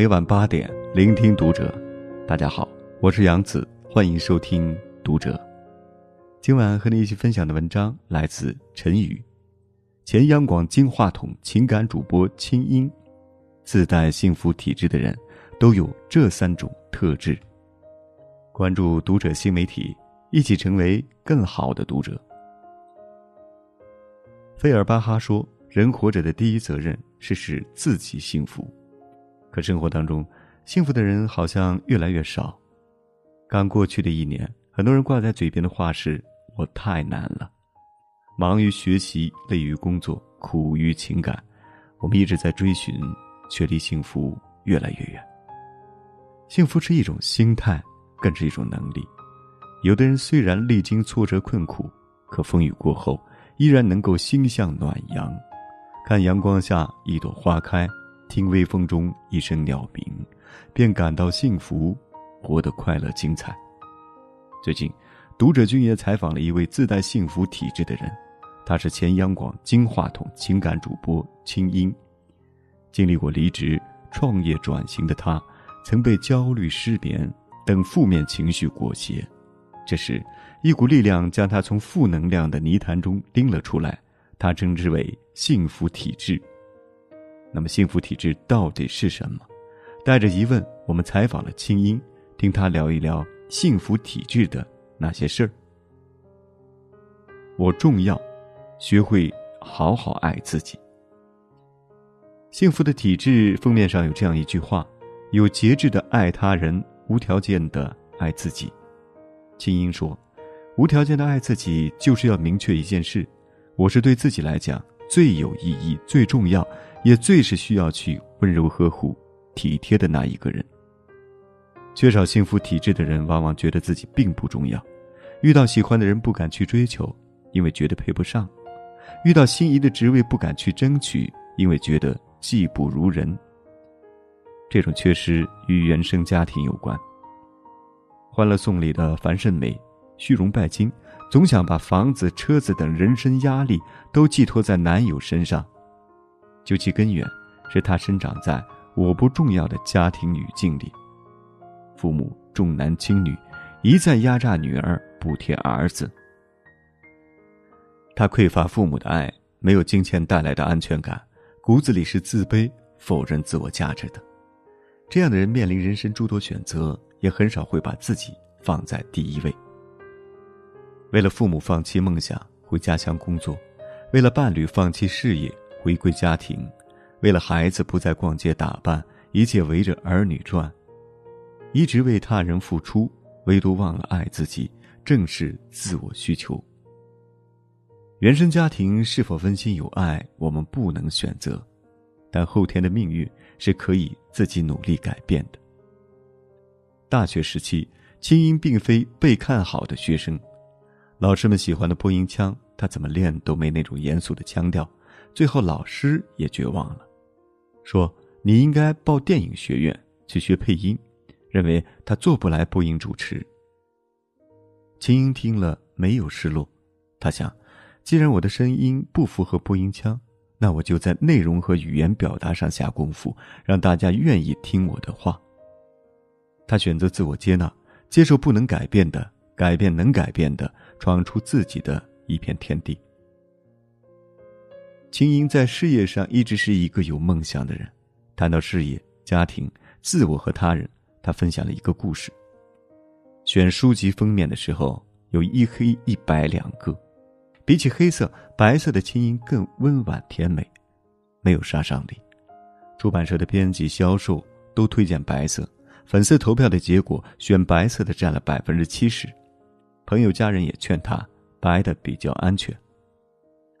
每晚八点，聆听读者。大家好，我是杨子，欢迎收听读者。今晚和你一起分享的文章来自陈宇，前央广金话筒情感主播清音，自带幸福体质的人，都有这三种特质。关注读者新媒体，一起成为更好的读者。费尔巴哈说：“人活着的第一责任是使自己幸福。”可生活当中，幸福的人好像越来越少。刚过去的一年，很多人挂在嘴边的话是“我太难了”，忙于学习，累于工作，苦于情感。我们一直在追寻，却离幸福越来越远。幸福是一种心态，更是一种能力。有的人虽然历经挫折困苦，可风雨过后，依然能够心向暖阳，看阳光下一朵花开。听微风中一声鸟鸣，便感到幸福，活得快乐精彩。最近，读者君也采访了一位自带幸福体质的人，他是前央广金话筒情感主播清音。经历过离职、创业、转型的他，曾被焦虑、失眠等负面情绪裹挟。这时，一股力量将他从负能量的泥潭中拎了出来，他称之为幸福体质。那么，幸福体质到底是什么？带着疑问，我们采访了清音，听他聊一聊幸福体质的那些事儿。我重要，学会好好爱自己。幸福的体质封面上有这样一句话：有节制的爱他人，无条件的爱自己。清音说：“无条件的爱自己，就是要明确一件事：我是对自己来讲最有意义、最重要。”也最是需要去温柔呵护、体贴的那一个人。缺少幸福体质的人，往往觉得自己并不重要；遇到喜欢的人不敢去追求，因为觉得配不上；遇到心仪的职位不敢去争取，因为觉得技不如人。这种缺失与原生家庭有关。《欢乐颂》里的樊胜美，虚荣拜金，总想把房子、车子等人生压力都寄托在男友身上。究其根源，是他生长在我不重要的家庭语境里，父母重男轻女，一再压榨女儿，补贴儿子。他匮乏父母的爱，没有金钱带来的安全感，骨子里是自卑、否认自我价值的。这样的人面临人生诸多选择，也很少会把自己放在第一位。为了父母放弃梦想回家乡工作，为了伴侣放弃事业。回归家庭，为了孩子不再逛街打扮，一切围着儿女转，一直为他人付出，唯独忘了爱自己，正是自我需求。原生家庭是否温馨有爱，我们不能选择，但后天的命运是可以自己努力改变的。大学时期，清音并非被看好的学生，老师们喜欢的播音腔，他怎么练都没那种严肃的腔调。最后，老师也绝望了，说：“你应该报电影学院去学配音。”认为他做不来播音主持。秦英听了没有失落，他想：既然我的声音不符合播音腔，那我就在内容和语言表达上下功夫，让大家愿意听我的话。他选择自我接纳，接受不能改变的，改变能改变的，闯出自己的一片天地。青音在事业上一直是一个有梦想的人。谈到事业、家庭、自我和他人，他分享了一个故事。选书籍封面的时候，有一黑一白两个，比起黑色，白色的青音更温婉甜美，没有杀伤力。出版社的编辑、销售都推荐白色。粉丝投票的结果，选白色的占了百分之七十。朋友、家人也劝他白的比较安全。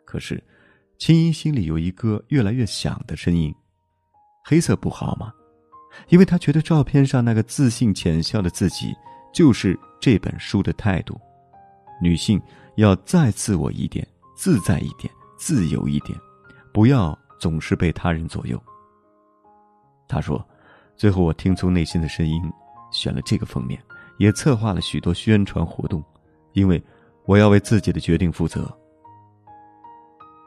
可是。青音心里有一个越来越响的声音：黑色不好吗？因为他觉得照片上那个自信浅笑的自己，就是这本书的态度。女性要再自我一点，自在一点，自由一点，不要总是被他人左右。他说：“最后我听从内心的声音，选了这个封面，也策划了许多宣传活动，因为我要为自己的决定负责。”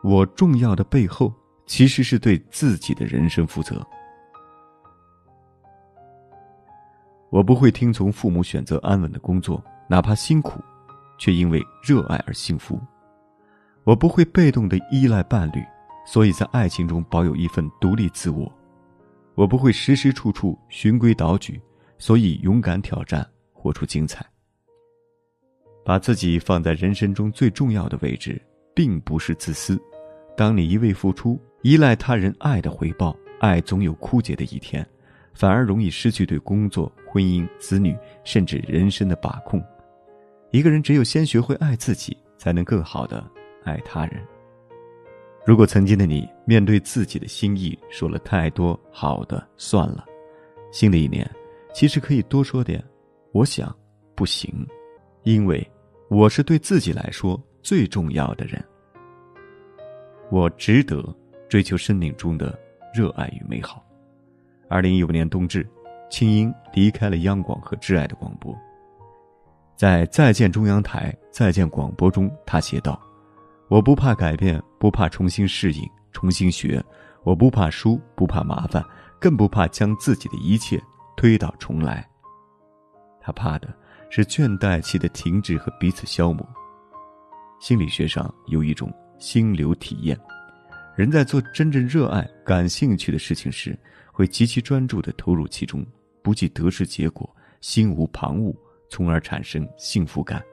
我重要的背后，其实是对自己的人生负责。我不会听从父母选择安稳的工作，哪怕辛苦，却因为热爱而幸福。我不会被动的依赖伴侣，所以在爱情中保有一份独立自我。我不会时时处处循规蹈矩，所以勇敢挑战，活出精彩。把自己放在人生中最重要的位置，并不是自私。当你一味付出，依赖他人爱的回报，爱总有枯竭的一天，反而容易失去对工作、婚姻、子女甚至人生的把控。一个人只有先学会爱自己，才能更好的爱他人。如果曾经的你面对自己的心意说了太多好的，算了。新的一年，其实可以多说点。我想，不行，因为我是对自己来说最重要的人。我值得追求生命中的热爱与美好。二零一五年冬至，青音离开了央广和挚爱的广播，在《再见中央台，再见广播》中，他写道。我不怕改变，不怕重新适应、重新学，我不怕输，不怕麻烦，更不怕将自己的一切推倒重来。他怕的是倦怠期的停滞和彼此消磨。心理学上有一种心流体验，人在做真正热爱、感兴趣的事情时，会极其专注地投入其中，不计得失结果，心无旁骛，从而产生幸福感。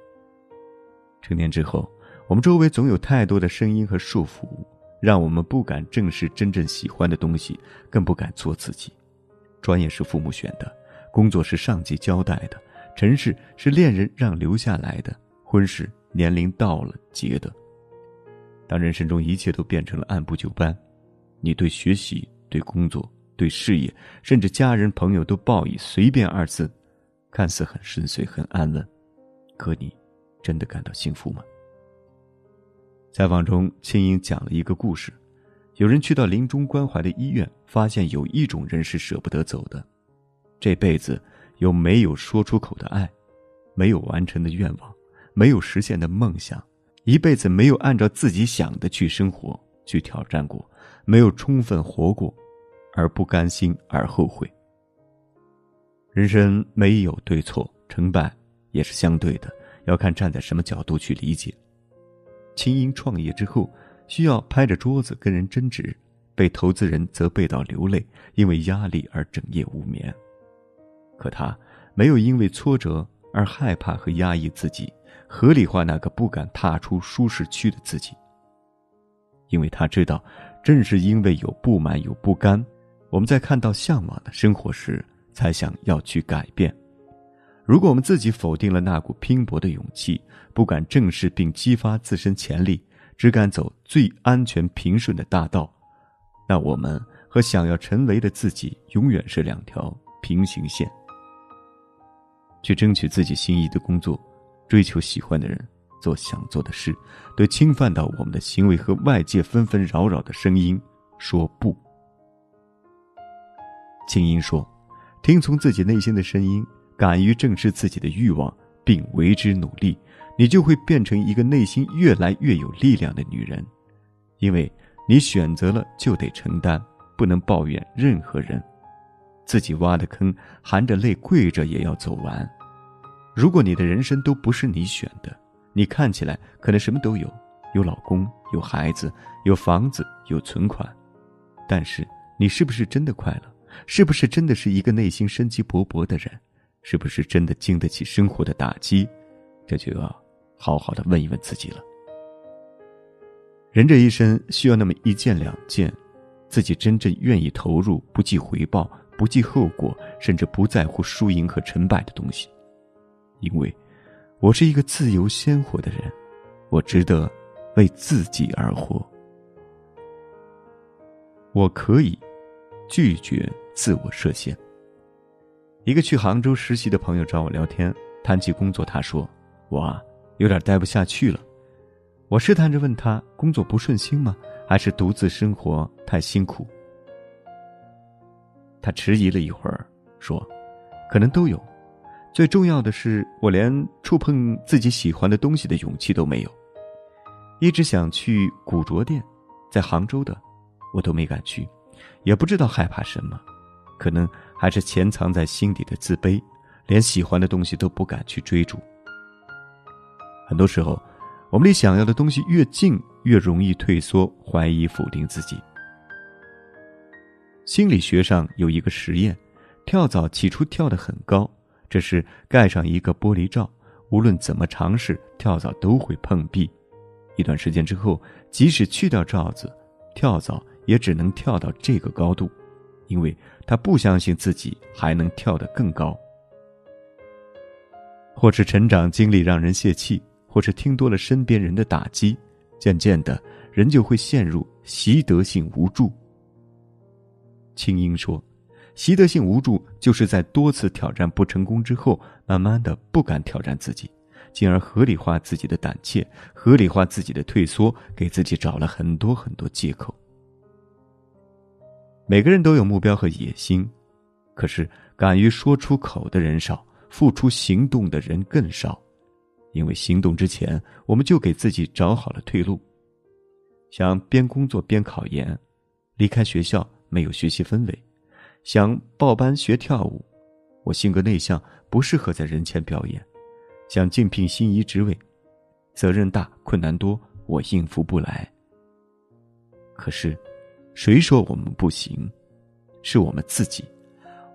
成年之后。我们周围总有太多的声音和束缚，让我们不敢正视真正喜欢的东西，更不敢做自己。专业是父母选的，工作是上级交代的，尘世是恋人让留下来的，婚事年龄到了结的。当人生中一切都变成了按部就班，你对学习、对工作、对事业，甚至家人朋友都报以随便二字，看似很顺遂、很安稳，可你真的感到幸福吗？采访中，青英讲了一个故事：有人去到临终关怀的医院，发现有一种人是舍不得走的，这辈子有没有说出口的爱，没有完成的愿望，没有实现的梦想，一辈子没有按照自己想的去生活、去挑战过，没有充分活过，而不甘心而后悔。人生没有对错，成败也是相对的，要看站在什么角度去理解。青英创业之后，需要拍着桌子跟人争执，被投资人责备到流泪，因为压力而整夜无眠。可他没有因为挫折而害怕和压抑自己，合理化那个不敢踏出舒适区的自己。因为他知道，正是因为有不满有不甘，我们在看到向往的生活时，才想要去改变。如果我们自己否定了那股拼搏的勇气，不敢正视并激发自身潜力，只敢走最安全平顺的大道，那我们和想要成为的自己永远是两条平行线。去争取自己心仪的工作，追求喜欢的人，做想做的事，对侵犯到我们的行为和外界纷纷扰扰的声音说不。静音说：“听从自己内心的声音。”敢于正视自己的欲望，并为之努力，你就会变成一个内心越来越有力量的女人。因为你选择了，就得承担，不能抱怨任何人。自己挖的坑，含着泪跪着也要走完。如果你的人生都不是你选的，你看起来可能什么都有，有老公，有孩子，有房子，有存款，但是你是不是真的快乐？是不是真的是一个内心生机勃勃的人？是不是真的经得起生活的打击？这就要好好的问一问自己了。人这一生需要那么一件两件，自己真正愿意投入、不计回报、不计后果，甚至不在乎输赢和成败的东西。因为，我是一个自由鲜活的人，我值得为自己而活。我可以拒绝自我设限。一个去杭州实习的朋友找我聊天，谈起工作，他说：“我啊，有点待不下去了。”我试探着问他：“工作不顺心吗？还是独自生活太辛苦？”他迟疑了一会儿，说：“可能都有。最重要的是，我连触碰自己喜欢的东西的勇气都没有。一直想去古着店，在杭州的，我都没敢去，也不知道害怕什么。”可能还是潜藏在心底的自卑，连喜欢的东西都不敢去追逐。很多时候，我们离想要的东西越近，越容易退缩、怀疑、否定自己。心理学上有一个实验：跳蚤起初跳得很高，这是盖上一个玻璃罩，无论怎么尝试，跳蚤都会碰壁。一段时间之后，即使去掉罩子，跳蚤也只能跳到这个高度，因为他不相信自己还能跳得更高。或是成长经历让人泄气，或是听多了身边人的打击，渐渐的，人就会陷入习得性无助。青英说：“习得性无助就是在多次挑战不成功之后，慢慢的不敢挑战自己，进而合理化自己的胆怯，合理化自己的退缩，给自己找了很多很多借口。每个人都有目标和野心，可是敢于说出口的人少，付出行动的人更少，因为行动之前，我们就给自己找好了退路，想边工作边考研，离开学校。”没有学习氛围，想报班学跳舞，我性格内向，不适合在人前表演。想竞聘心仪职位，责任大，困难多，我应付不来。可是，谁说我们不行？是我们自己，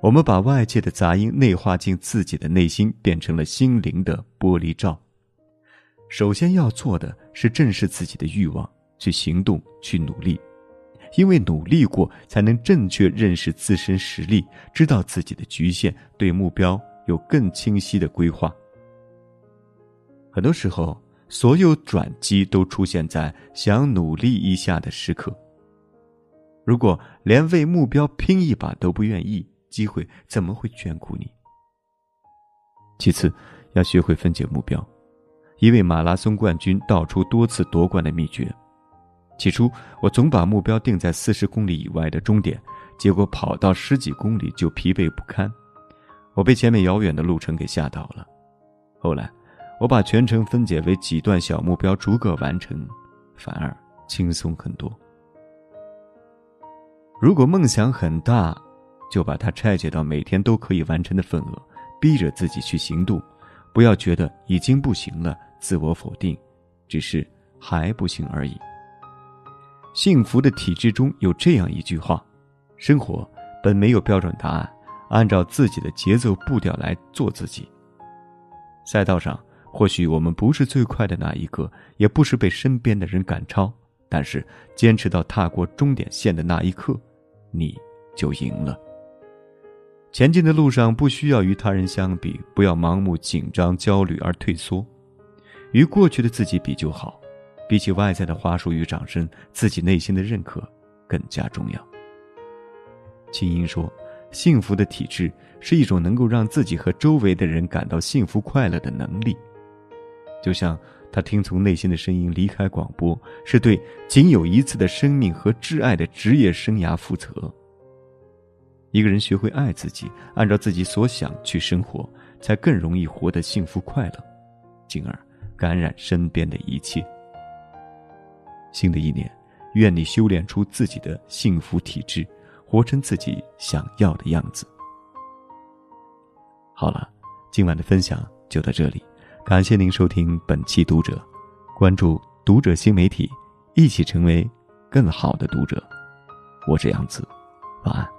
我们把外界的杂音内化进自己的内心，变成了心灵的玻璃罩。首先要做的是正视自己的欲望，去行动，去努力。因为努力过，才能正确认识自身实力，知道自己的局限，对目标有更清晰的规划。很多时候，所有转机都出现在想努力一下的时刻。如果连为目标拼一把都不愿意，机会怎么会眷顾你？其次，要学会分解目标。一位马拉松冠军道出多次夺冠的秘诀。起初，我总把目标定在四十公里以外的终点，结果跑到十几公里就疲惫不堪。我被前面遥远的路程给吓到了。后来，我把全程分解为几段小目标，逐个完成，反而轻松很多。如果梦想很大，就把它拆解到每天都可以完成的份额，逼着自己去行动，不要觉得已经不行了，自我否定，只是还不行而已。幸福的体质中有这样一句话：“生活本没有标准答案，按照自己的节奏步调来做自己。”赛道上，或许我们不是最快的那一个，也不是被身边的人赶超，但是坚持到踏过终点线的那一刻，你就赢了。前进的路上不需要与他人相比，不要盲目紧张、焦虑而退缩，与过去的自己比就好。比起外在的花束与掌声，自己内心的认可更加重要。青音说：“幸福的体质是一种能够让自己和周围的人感到幸福快乐的能力。”就像他听从内心的声音离开广播，是对仅有一次的生命和挚爱的职业生涯负责。一个人学会爱自己，按照自己所想去生活，才更容易活得幸福快乐，进而感染身边的一切。新的一年，愿你修炼出自己的幸福体质，活成自己想要的样子。好了，今晚的分享就到这里，感谢您收听本期读者，关注读者新媒体，一起成为更好的读者。我是杨子，晚安。